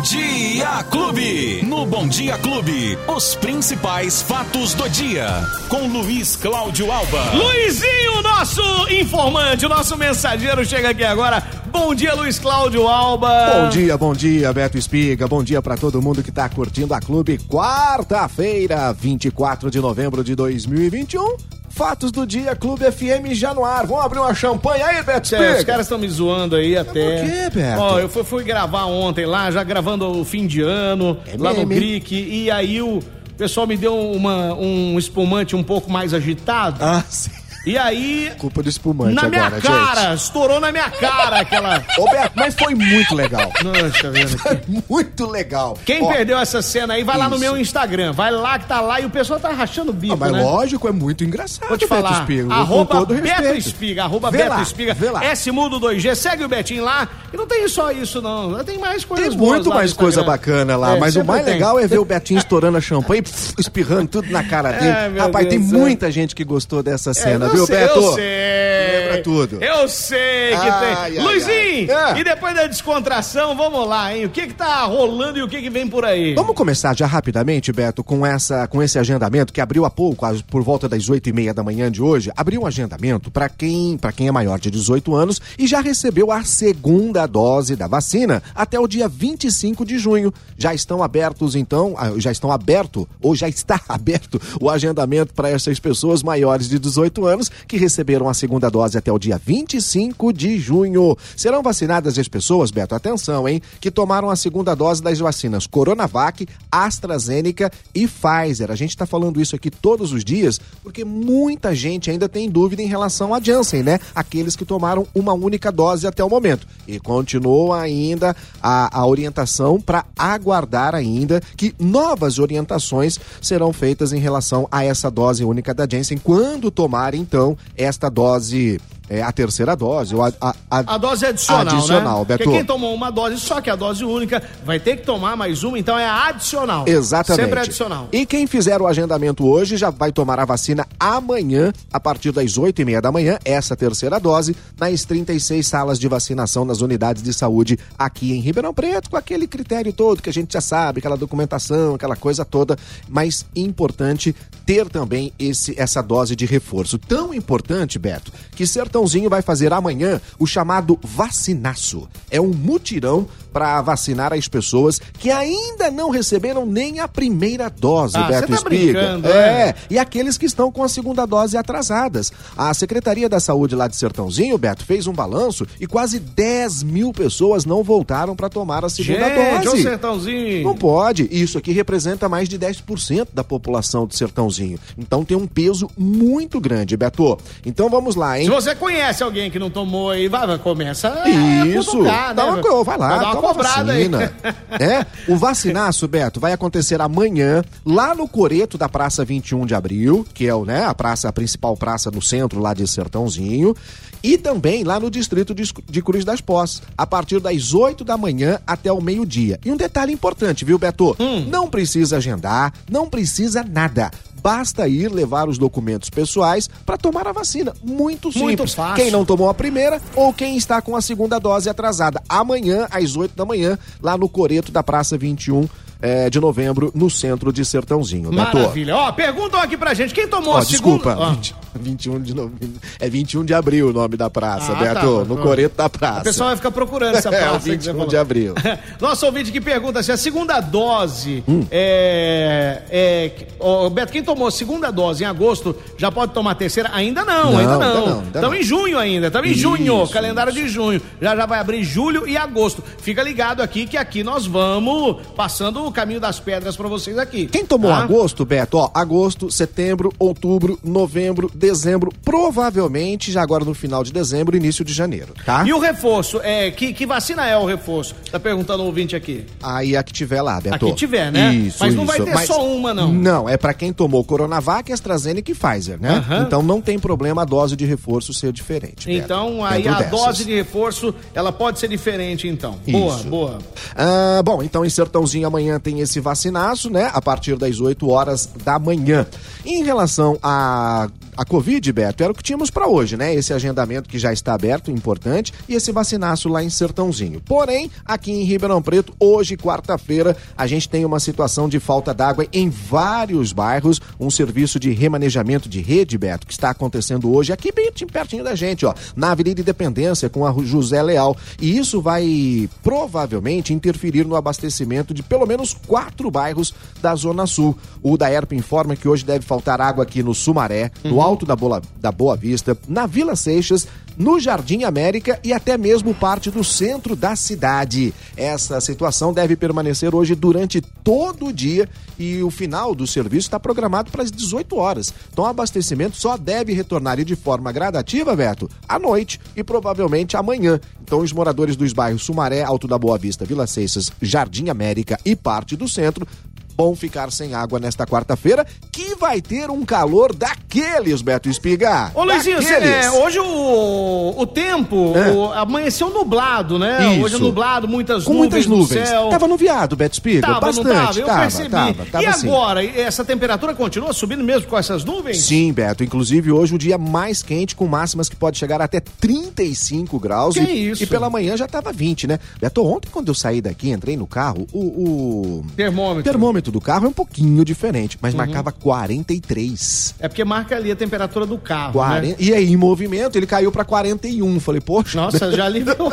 Bom Dia Clube. No Bom Dia Clube, os principais fatos do dia. Com Luiz Cláudio Alba. Luizinho, nosso informante, o nosso mensageiro chega aqui agora. Bom dia, Luiz Cláudio Alba. Bom dia, bom dia, Beto Espiga. Bom dia para todo mundo que tá curtindo a Clube. Quarta-feira, 24 de novembro de 2021. Fatos do dia, Clube FM já no ar. Vamos abrir uma champanhe aí, Beto os caras estão me zoando aí até. por quê, Beto? Ó, eu fui, fui gravar ontem lá, já gravando o fim de ano, É lá no? Greek, e aí o pessoal me deu uma, um espumante um pouco mais agitado. Ah, sim. E aí, Culpa do espumante na minha agora, cara, estourou na minha cara aquela. gente. Ô, Beto, mas foi muito legal. Nossa, vendo aqui. muito legal. Quem Ó, perdeu essa cena aí, vai lá no Isso. meu Instagram. Vai lá que tá lá e o pessoal tá rachando o bico, ah, mas né? lógico, é muito engraçado, Vou te Beto falar, Espiga. com arroba todo Beto respeito. Espiga, arroba Vê Beto lá, Espiga, vê lá. S Mudo 2G, segue o Betinho lá, e não tem só isso não, tem mais coisas Tem muito mais coisa bacana lá, É, mas o mais tem. legal é ver o Betinho estourando a champanhe, espirrando tudo na cara dele. É, meu Rapaz, Deus tem do céu. muita gente que gostou dessa É, cena, viu, Beto? Eu sei. Tudo. Eu sei que Ai, tem. ai, Luizinho, ai. É. e depois da descontração, vamos lá, hein? O que que tá rolando e o que que vem por aí? Vamos começar já rapidamente, Beto, com, essa, com esse agendamento que abriu há pouco, por volta das oito e meia da manhã de hoje. Abriu um agendamento para quem, pra quem é maior de 18 anos e já recebeu a segunda dose da vacina até o dia 25 de junho. Já estão abertos, então, ah, já estão aberto, ou já está aberto, o agendamento para essas pessoas maiores de 18 anos que receberam a segunda dose até o dia 25 de junho. Serão vacinadas as pessoas, Beto, atenção, hein, que tomaram a segunda dose das vacinas Coronavac, AstraZeneca e Pfizer. A gente está falando isso aqui todos os dias porque muita gente ainda tem dúvida em relação à Janssen, né? Aqueles que tomaram uma única dose até o momento. E continua ainda a, a orientação para aguardar ainda que novas orientações serão feitas em relação a essa dose única da Janssen quando tomar então esta dose, é, a terceira dose, ou a, a, a- A dose adicional, Adicional, né? Beto. Porque quem tomou uma dose só, que é a dose única, vai ter que tomar mais uma, então é adicional. Exatamente. Sempre adicional. E quem fizer o agendamento hoje já vai tomar a vacina amanhã, a partir das 8 e meia da manhã, essa terceira dose, nas 36 salas de vacinação nas unidades de saúde aqui em Ribeirão Preto, com aquele critério todo que a gente já sabe, aquela documentação, aquela coisa toda, mas importante ter também esse, essa dose de reforço. Tão importante, Beto, que Sertãozinho vai fazer amanhã o chamado vacinaço. É um mutirão para vacinar as pessoas que ainda não receberam nem a primeira dose, Ah, Beto tá Espiga. é. é? e aqueles que estão com a segunda dose atrasadas. A Secretaria da Saúde lá de Sertãozinho, Beto, fez um balanço e quase 10 mil pessoas não voltaram para tomar a segunda Gente, ô dose. Sertãozinho. Não pode. Isso aqui representa mais de 10% da população do Sertãozinho. Então tem um peso muito grande, Beto. Então vamos lá, hein? Se você conhece alguém que não tomou aí, vai, vai começa Isso, cutucar, dá né? uma, vai lá, Vai dar uma cobrada aí. É, o vacinaço, Beto, vai acontecer amanhã lá no Coreto da Praça 21 de Abril, que é o, né, a praça, a principal praça no centro lá de Sertãozinho, e também lá no distrito de Cruz das Pós, a partir das 8 da manhã até o meio-dia. E um detalhe importante, viu, Beto? Hum. Não precisa agendar, não precisa nada. Basta ir levar os documentos pessoais para tomar a vacina. Muito simples. Muito fácil. Quem não tomou a primeira ou quem está com a segunda dose atrasada. Amanhã, às 8 da manhã, lá no Coreto da Praça 21 eh, de novembro, no centro de Sertãozinho. Maravilha. Ó, perguntam aqui pra gente, quem tomou Ó, a segunda... desculpa, Ó, 20 21 de novembro. É 21 de abril o nome da praça, Ah, Beto. tá. no Coreto da praça. O pessoal vai ficar procurando essa É, praça. você 21 falou. de abril. Nosso ouvinte que pergunta se a segunda dose Hum. é, é. Ô, Beto, quem tomou a segunda dose em agosto já pode tomar a terceira? Ainda não, Não, ainda ainda não. ainda Estamos não. em junho ainda, estamos em Isso, junho, calendário isso. de junho. Já já vai abrir julho e agosto. Fica ligado aqui que aqui nós vamos passando o caminho das pedras pra vocês aqui. Quem tomou tá? agosto, Beto? Ó, agosto, setembro, outubro, novembro, dezembro, provavelmente já agora no final de dezembro, início de janeiro, tá? E o reforço, é, que, que vacina é o reforço? Tá perguntando o ouvinte aqui. Aí a que tiver lá, Beto. A que tiver, né? Isso, Mas não vai isso. ter só uma, não. Não, é pra quem tomou Coronavac, AstraZeneca e Pfizer, né? Aham. Então não tem problema a dose de reforço ser diferente. Beto, Então, aí a dessas. dose de reforço, ela pode ser diferente, então. Boa, Isso. boa. Ah, bom, então em Sertãozinho amanhã tem esse vacinaço, né? A partir das 8 horas da manhã. Em relação a a Covid, Beto, era o que tínhamos para hoje, né? Esse agendamento que já está aberto, importante, e esse vacinaço lá em Sertãozinho. Porém, aqui em Ribeirão Preto, hoje, quarta-feira, a gente tem uma situação de falta d'água em vários bairros, um serviço de remanejamento de rede, Beto, que está acontecendo hoje aqui bem pertinho da gente, ó, na Avenida Independência com a José Leal. E isso vai provavelmente interferir no abastecimento de pelo menos quatro bairros da Zona Sul. O da ERP informa que hoje deve faltar água aqui no Sumaré, no uhum. Alto da Boa, da Boa Vista, na Vila Seixas, no Jardim América e até mesmo parte do centro da cidade. Essa situação deve permanecer hoje durante todo o dia e o final do serviço está programado para as 18 horas. Então o abastecimento só deve retornar de forma gradativa, Beto, à noite e provavelmente amanhã. Então os moradores dos bairros Sumaré, Alto da Boa Vista, Vila Seixas, Jardim América e parte do centro bom ficar sem água nesta quarta-feira, que vai ter um calor daqueles, Beto Espiga. Ô, Luizinho, é, hoje o, o tempo é. o, amanheceu nublado, né? Isso. Hoje é nublado, muitas Com nuvens muitas nuvens. Céu. Tava nuviado, Beto Espiga, tava, bastante. Tava, eu tava, percebi. Tava, tava, e agora, essa temperatura continua subindo mesmo com essas nuvens? Sim, Beto. Inclusive, hoje o dia mais quente, com máximas que pode chegar até 35 graus. Que e, isso? E pela manhã já tava 20, né? Beto, ontem quando eu saí daqui, entrei no carro, o... o... Termômetro. Termômetro do carro é um pouquinho diferente, mas uhum. marcava 43. É porque marca ali a temperatura do carro. 40... Né? E aí, em movimento, ele caiu para 41. Falei, poxa. Nossa, já aliviou.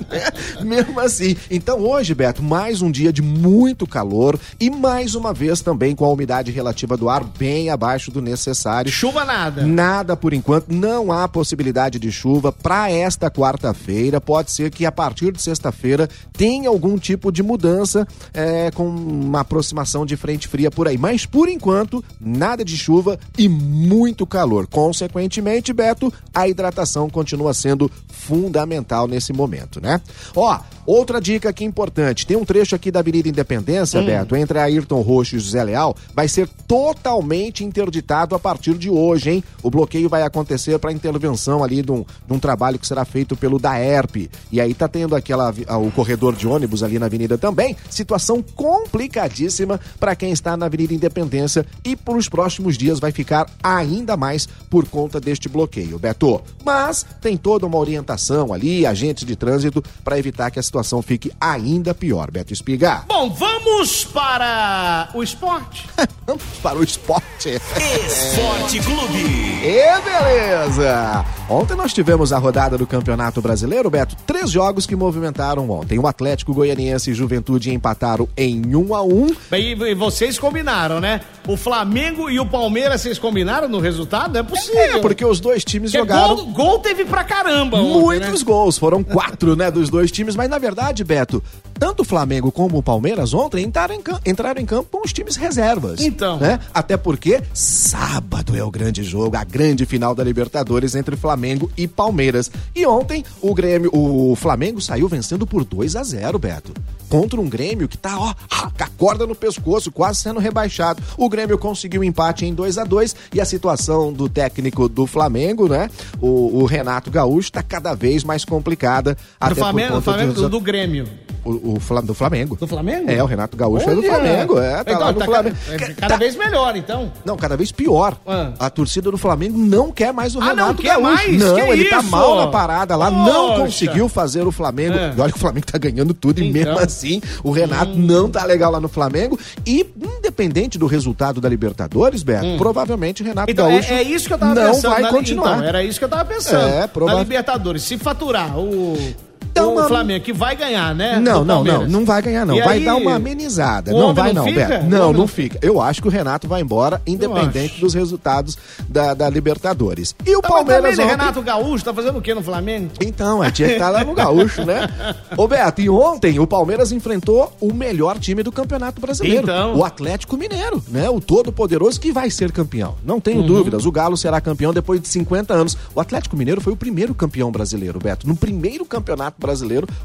mesmo assim. Então, hoje, Beto, mais um dia de muito calor e mais uma vez também com a umidade relativa do ar bem abaixo do necessário. Chuva nada. Nada por enquanto. Não há possibilidade de chuva para esta quarta-feira. Pode ser que a partir de sexta-feira tenha algum tipo de mudança é, com uma aproximação de frente fria por aí. Mas por enquanto, nada de chuva e muito calor. Consequentemente, Beto, a hidratação continua sendo fundamental nesse momento, né? Ó, outra dica aqui importante: tem um trecho aqui da Avenida Independência, hum. Beto, entre Ayrton Roxo e José Leal, vai ser totalmente interditado a partir de hoje, hein? O bloqueio vai acontecer para intervenção ali de um, de um, trabalho que será feito pelo DAERP. E aí tá tendo aquela o corredor de ônibus ali na avenida também. Situação complicadíssima para quem está na Avenida Independência e por os próximos dias vai ficar ainda mais por conta deste bloqueio, Beto. Mas tem toda uma orientação ali, agentes de trânsito, para evitar que a situação fique ainda pior, Beto Espiga. Bom, vamos para o esporte. vamos para o esporte. Esporte Clube. E beleza! Ontem nós tivemos a rodada do Campeonato Brasileiro, Beto. Três jogos que movimentaram ontem. O Atlético Goianiense e Juventude empataram em 1 a 1 E vocês combinaram, né? O Flamengo e o Palmeiras, vocês combinaram no resultado? É possível. É, porque os dois times porque jogaram. Gol, gol, teve pra caramba, ontem, Muitos né? gols. Foram quatro, né, dos dois times. Mas na verdade, Beto, tanto o Flamengo como o Palmeiras ontem entraram em, entraram em campo com os times reservas. Então. Né? Até porque sábado é o grande jogo, a grande final da Libertadores entre Flamengo e Palmeiras. E ontem o Grêmio, o Flamengo saiu vencendo por 2 a 0 Beto. Contra um Grêmio que tá, ó, com a corda no pescoço, quase sendo rebaixado. O Grêmio conseguiu empate em 2 a 2 e a situação do técnico do Flamengo, né? O, o Renato Gaúcho tá cada vez mais complicada. Do Flamengo, Flamengo do, Grêmio. O, o, do Flamengo. Do Flamengo? É, o Renato Gaúcho Olha. é do Flamengo. É, tá então, lá no tá Flamengo. Cada, cada tá... vez melhor, então. Não, cada vez pior. Ah. A torcida do Flamengo não quer mais o ah, Renato não quer Gaúcho. Mais? Não, que ele tá isso? tá mal na parada lá, Poxa. não conseguiu fazer o Flamengo. É. E olha que o Flamengo tá ganhando tudo, então. e mesmo assim, o Renato hum. não tá legal lá no Flamengo. E, independente do resultado da Libertadores, Beto, hum. provavelmente o Renato então, Gaúcho. É, é, isso que eu tava não pensando. vai continuar. Então, era isso que eu tava pensando. É, provavelmente. Na Libertadores, se faturar o então, o Flamengo que vai ganhar, né? Não, não, não, não vai ganhar não. E vai aí, dar uma amenizada. Não vai não, Beto. Não, não fica. Eu acho que o Renato vai embora, independente dos resultados da, da Libertadores. E o tá, Palmeiras ontem... Renato Gaúcho tá fazendo o que no Flamengo? Então, é, tinha que estar tá lá no Gaúcho, né? Ô Beto, e ontem o Palmeiras enfrentou o melhor time do Campeonato Brasileiro, então... o Atlético Mineiro, né? O todo poderoso que vai ser campeão. Não tenho uhum. dúvidas, o Galo será campeão depois de 50 anos. O Atlético Mineiro foi o primeiro campeão brasileiro, Beto. No primeiro campeonato brasileiro,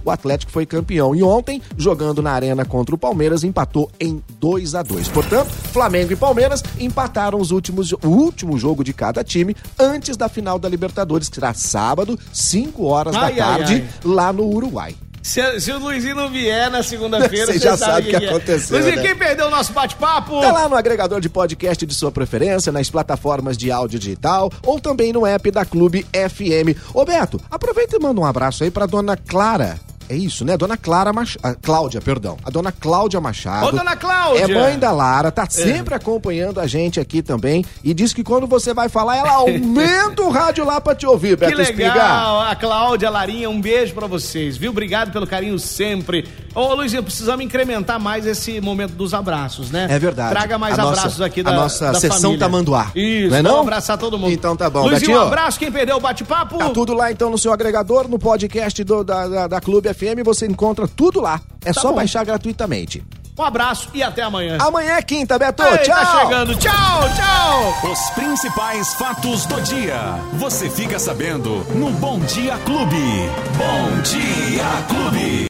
o Atlético foi campeão. E ontem, jogando na arena contra o Palmeiras, empatou em 2 a 2 Portanto, Flamengo e Palmeiras empataram os últimos, o último jogo de cada time antes da final da Libertadores, que será sábado, 5 horas ai, da tarde, ai, ai. lá no Uruguai. Se, se, o Luizinho não vier na segunda-feira, você já sabe o que, que, aconteceu. Luizinho, né? quem perdeu o nosso bate-papo? Tá lá no agregador de podcast de sua preferência, nas plataformas de áudio digital ou também no app da Clube FM. Ô Beto, aproveita e manda um abraço aí pra dona Clara. É isso, né? Dona Clara Machado. Cláudia, perdão. A dona Cláudia Machado. Ô, dona Cláudia! É mãe da Lara, tá sempre é. acompanhando a gente aqui também. E diz que quando você vai falar, ela aumenta o rádio lá pra te ouvir, Beto Que legal! Espigar. A Cláudia, a Larinha, um beijo pra vocês, viu? Obrigado pelo carinho sempre. Ô, Luizinho, precisamos incrementar mais esse momento dos abraços, né? É verdade. Traga mais a abraços nossa, aqui da A nossa da sessão família. Tamanduá. Isso, não é não? vamos abraçar todo mundo. Então tá bom, Luizinho, Betinho. um abraço. Quem perdeu o bate-papo? Tá tudo lá então no seu agregador, no podcast do, da, da, da Clube FM, você encontra tudo lá. É Tá só bom. baixar gratuitamente. Um abraço e até amanhã. Amanhã é quinta, Beto. Ei, tchau! Tá chegando. Tchau, tchau. Os principais fatos do dia. Você fica sabendo no Bom Dia Clube. Bom Dia Clube.